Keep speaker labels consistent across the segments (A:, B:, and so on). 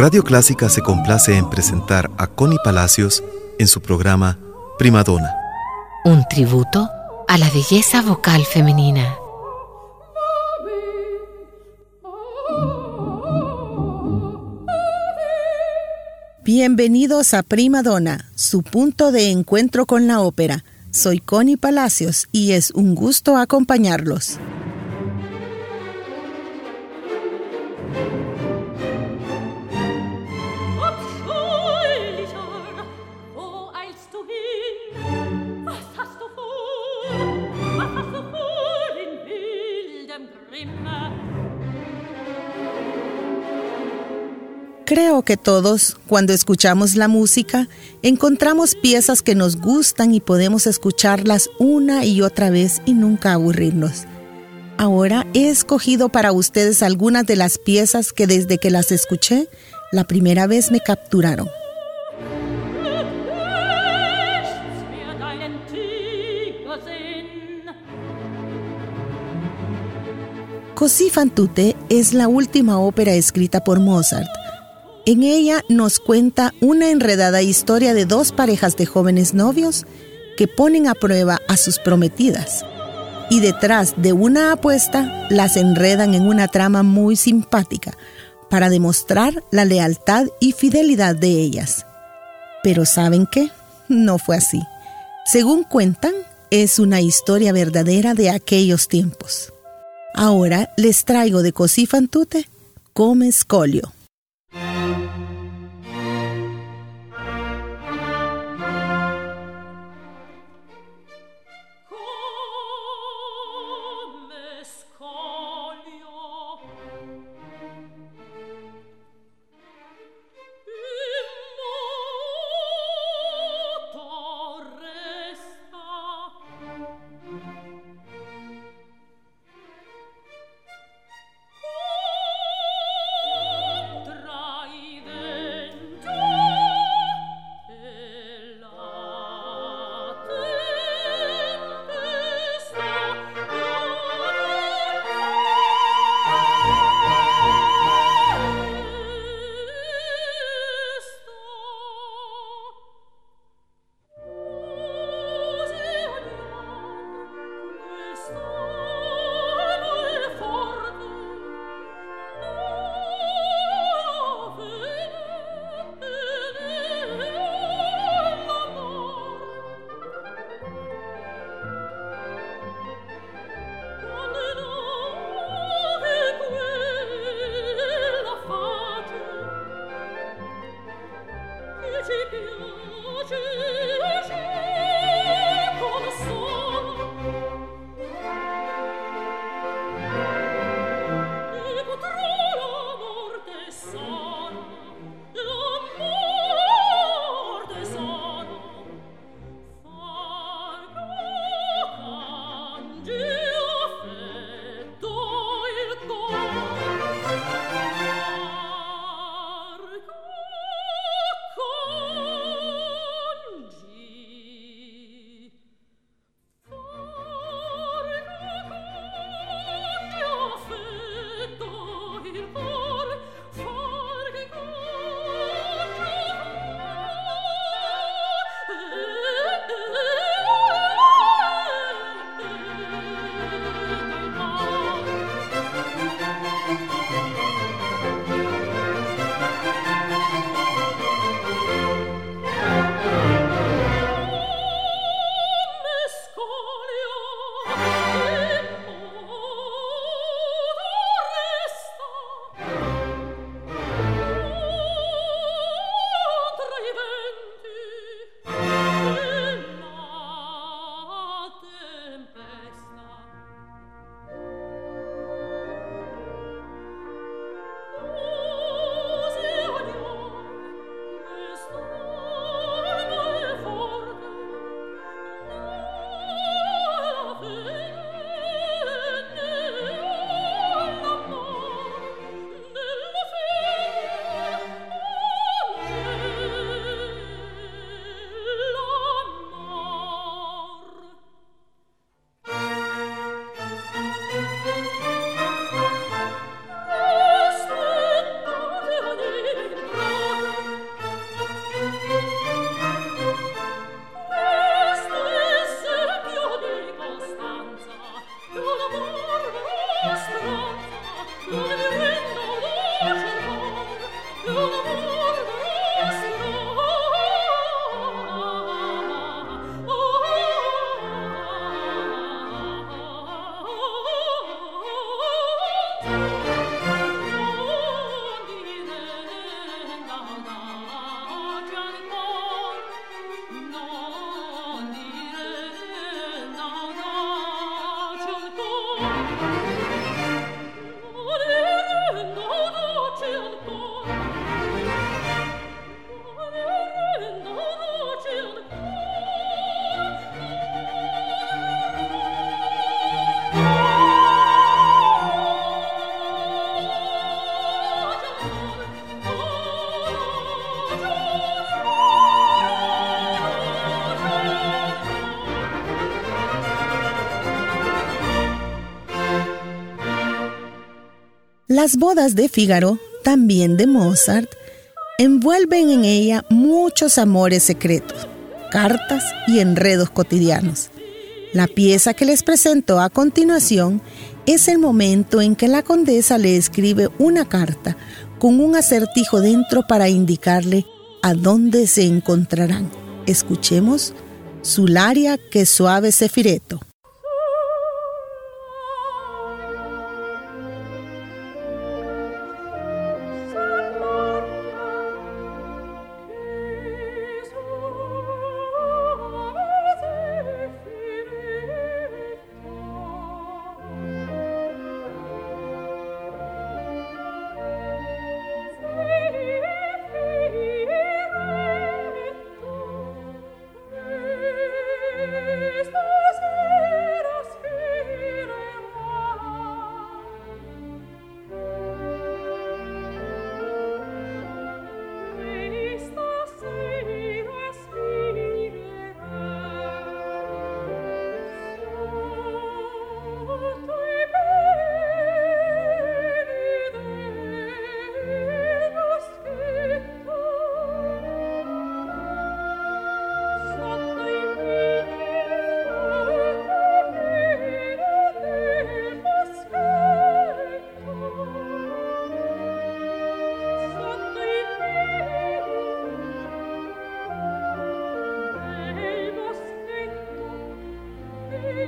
A: Radio Clásica se complace en presentar a Connie Palacios en su programa Primadona.
B: Un tributo a la belleza vocal femenina.
C: Bienvenidos a Primadona, su punto de encuentro con la ópera. Soy Connie Palacios y es un gusto acompañarlos. Creo que todos, cuando escuchamos la música, encontramos piezas que nos gustan y podemos escucharlas una y otra vez y nunca aburrirnos. Ahora he escogido para ustedes algunas de las piezas que desde que las escuché, la primera vez me capturaron. Così fan tutte es la última ópera escrita por Mozart en ella nos cuenta una enredada historia de dos parejas de jóvenes novios que ponen a prueba a sus prometidas y detrás de una apuesta las enredan en una trama muy simpática para demostrar la lealtad y fidelidad de ellas. Pero ¿saben qué? No fue así. Según cuentan, es una historia verdadera de aquellos tiempos. Ahora les traigo de Così fan tutte come Scolio. Las bodas de Fígaro, también de Mozart, envuelven en ella muchos amores secretos, cartas y enredos cotidianos. La pieza que les presento a continuación es el momento en que la condesa le escribe una carta con un acertijo dentro para indicarle a dónde se encontrarán. Escuchemos Sularia que suave cefireto.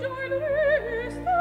D: dein Lüster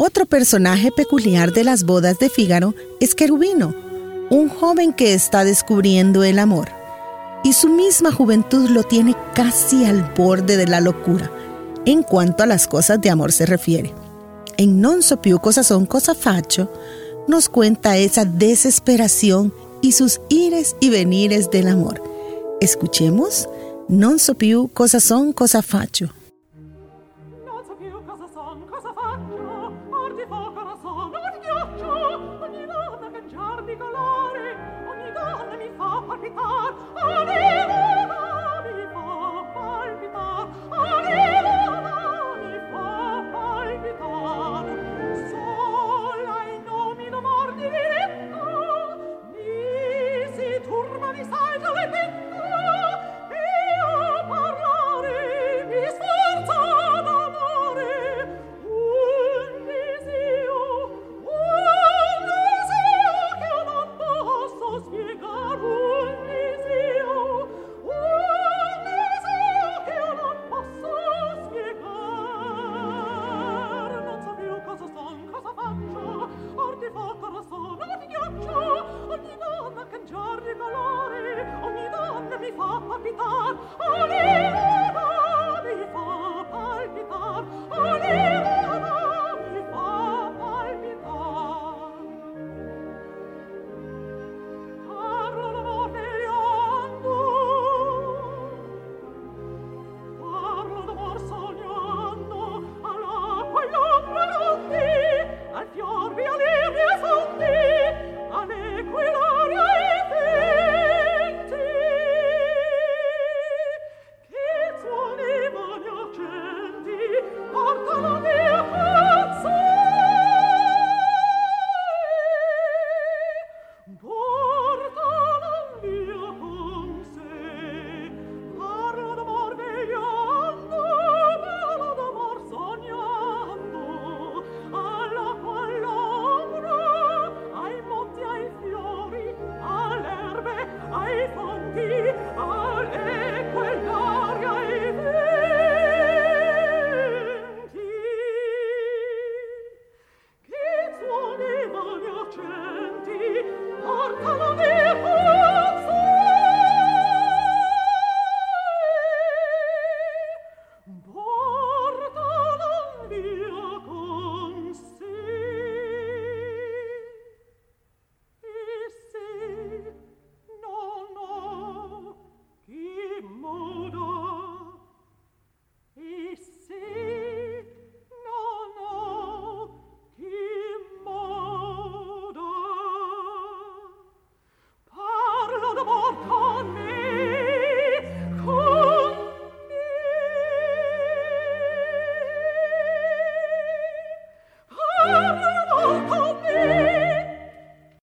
C: Otro personaje peculiar de las bodas de Fígaro es Querubino, un joven que está descubriendo el amor. Y su misma juventud lo tiene casi al borde de la locura, en cuanto a las cosas de amor se refiere. En Non so più cosa son cosa faccio, nos cuenta esa desesperación y sus ires y venires del amor. Escuchemos Non so più cosa son, cosa faccio. Non
D: so più cosa son, cosa faccio. Or fuoco la sono, or di ghiaccio. Colore. Ogni donna mi fa palpitar. Ogni mi fa palpitar. Ogni mi fa palpitar. Sola in nomino morti di letto. Mi si turba.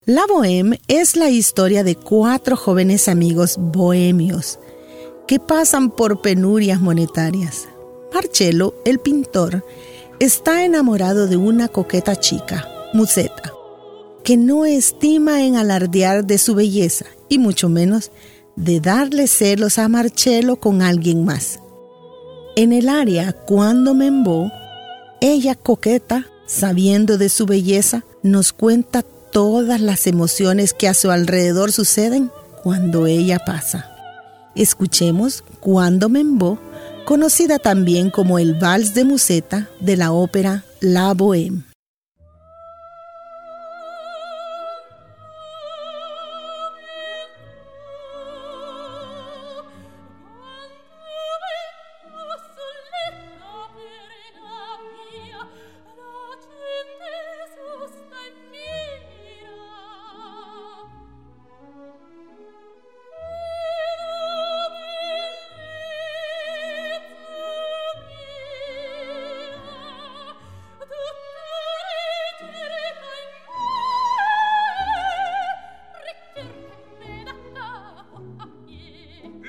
C: Bohème es la historia de cuatro jóvenes amigos bohemios que pasan por penurias monetarias. Marcello, el pintor, está enamorado de una coqueta chica, Musetta, que no estima en alardear de su belleza y mucho menos de darle celos a Marcello con alguien más. En el área cuando Membo, ella coqueta, sabiendo de su belleza, nos cuenta todas las emociones que a su alrededor suceden cuando ella pasa. Escuchemos Cuando Membo, conocida también como el Vals de Museta de la ópera La Bohème.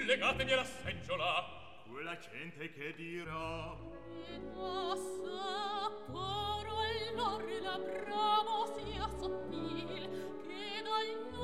E: legatevi alla seggiola quella gente che dirà?
D: E passa poro allor la bravo sia sottil che dal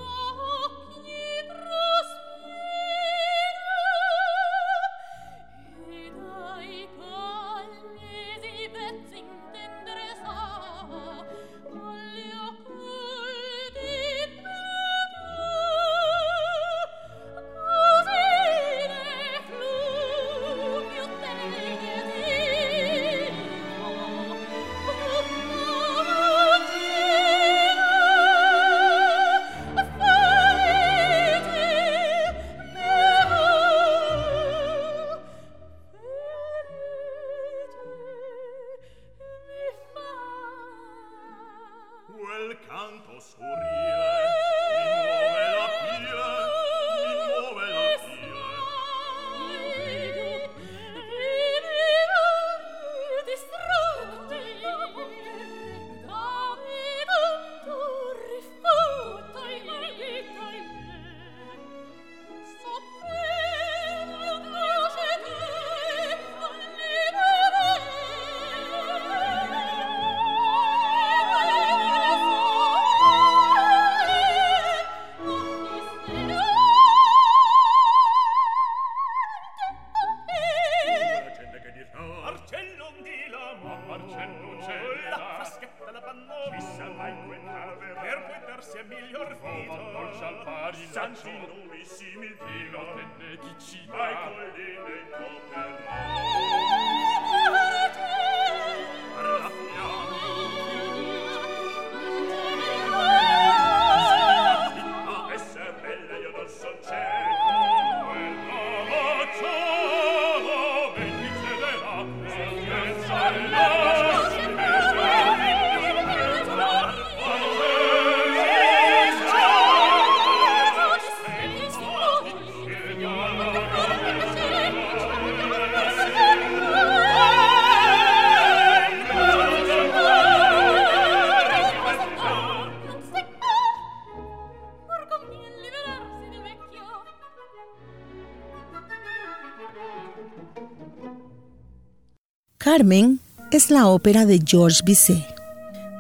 C: Carmen es la ópera de Georges Bizet,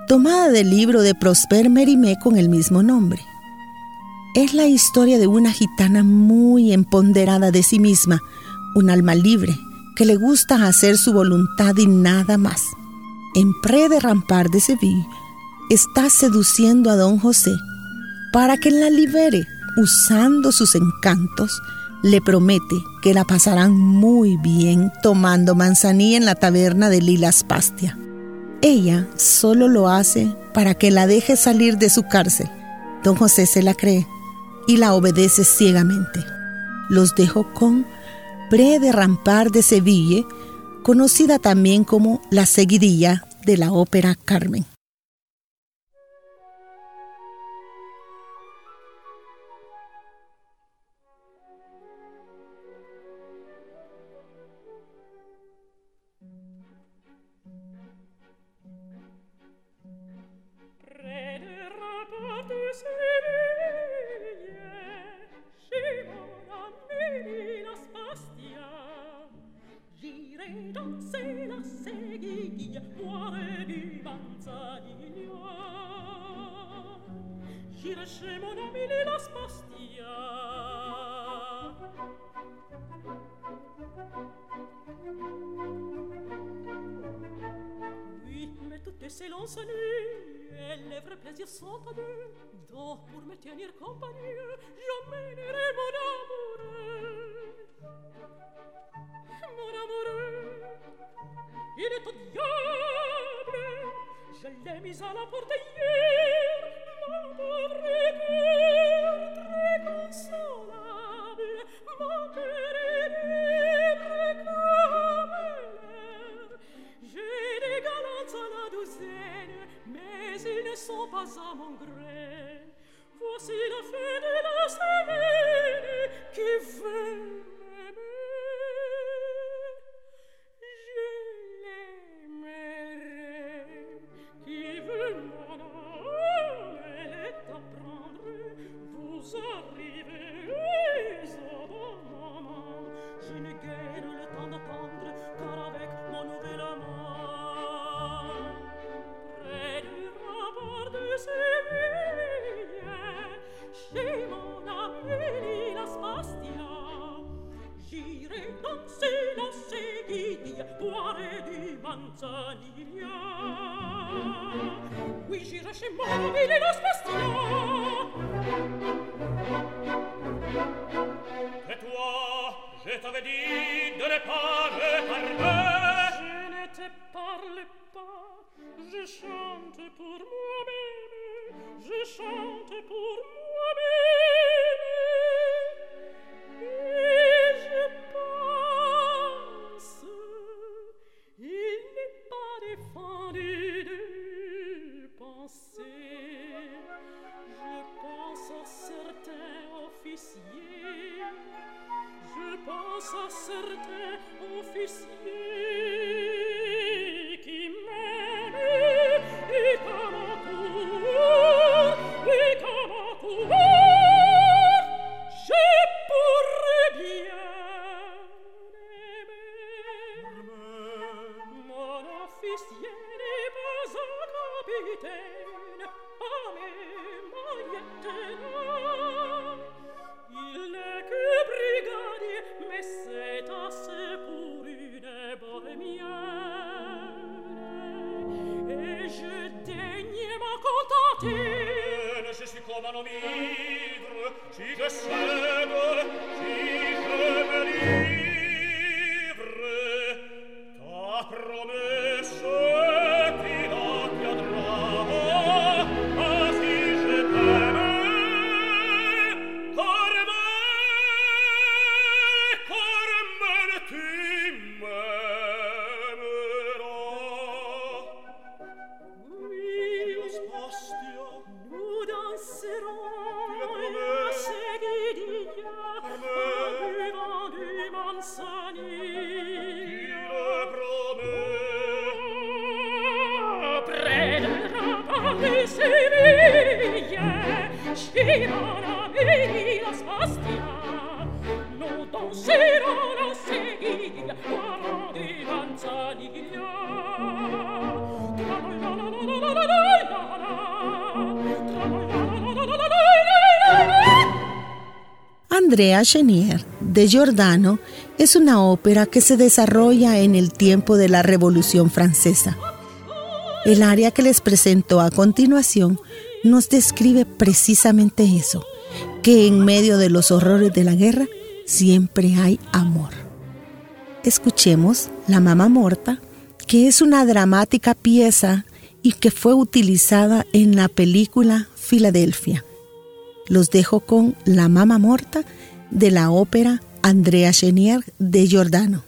C: tomada del libro de Prosper Mérimée con el mismo nombre. Es la historia de una gitana muy empoderada de sí misma, un alma libre, que le gusta hacer su voluntad y nada más. En pre de Rampar de Sevilla, está seduciendo a don José para que la libere usando sus encantos le promete que la pasarán muy bien tomando manzanilla en la taberna de Lilas Pastia. Ella solo lo hace para que la deje salir de su cárcel. Don José se la cree y la obedece ciegamente. Los dejó con Pre de Rampar de Sevilla, conocida también como la seguidilla de la ópera Carmen.
D: non se la seghi via muore di manzaniglia Cherchez mon ami les las Oui, mais toutes ces lances nues Et les vrais plaisirs sont à deux Donc pour me tenir compagnie J'emmènerai mon amoureux Mon amoureux Il est au diable Je l'ai mis à la porte hier Mon pauvre cœur Très consolable Mon cœur est libre comme l'air J'ai des galantes à la douzaine Mais ils ne sont pas à mon gré Voici la fin de la
E: Tigre segol, tigre
C: Andrea Chenier de Giordano es una ópera que se desarrolla en el tiempo de la Revolución Francesa. El área que les presento a continuación nos describe precisamente eso, que en medio de los horrores de la guerra siempre hay amor. Escuchemos La Mamá Morta, que es una dramática pieza y que fue utilizada en la película Filadelfia. Los dejo con La Mama Morta de la ópera Andrea Chenier de Giordano.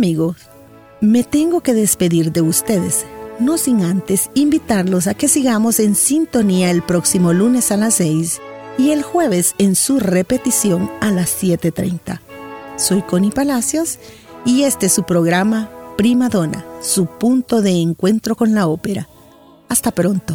C: Amigos, me tengo que despedir de ustedes, no sin antes invitarlos a que sigamos en sintonía el próximo lunes a las 6 y el jueves en su repetición a las 7.30. Soy Connie Palacios y este es su programa Prima Donna, su punto de encuentro con la ópera. Hasta pronto.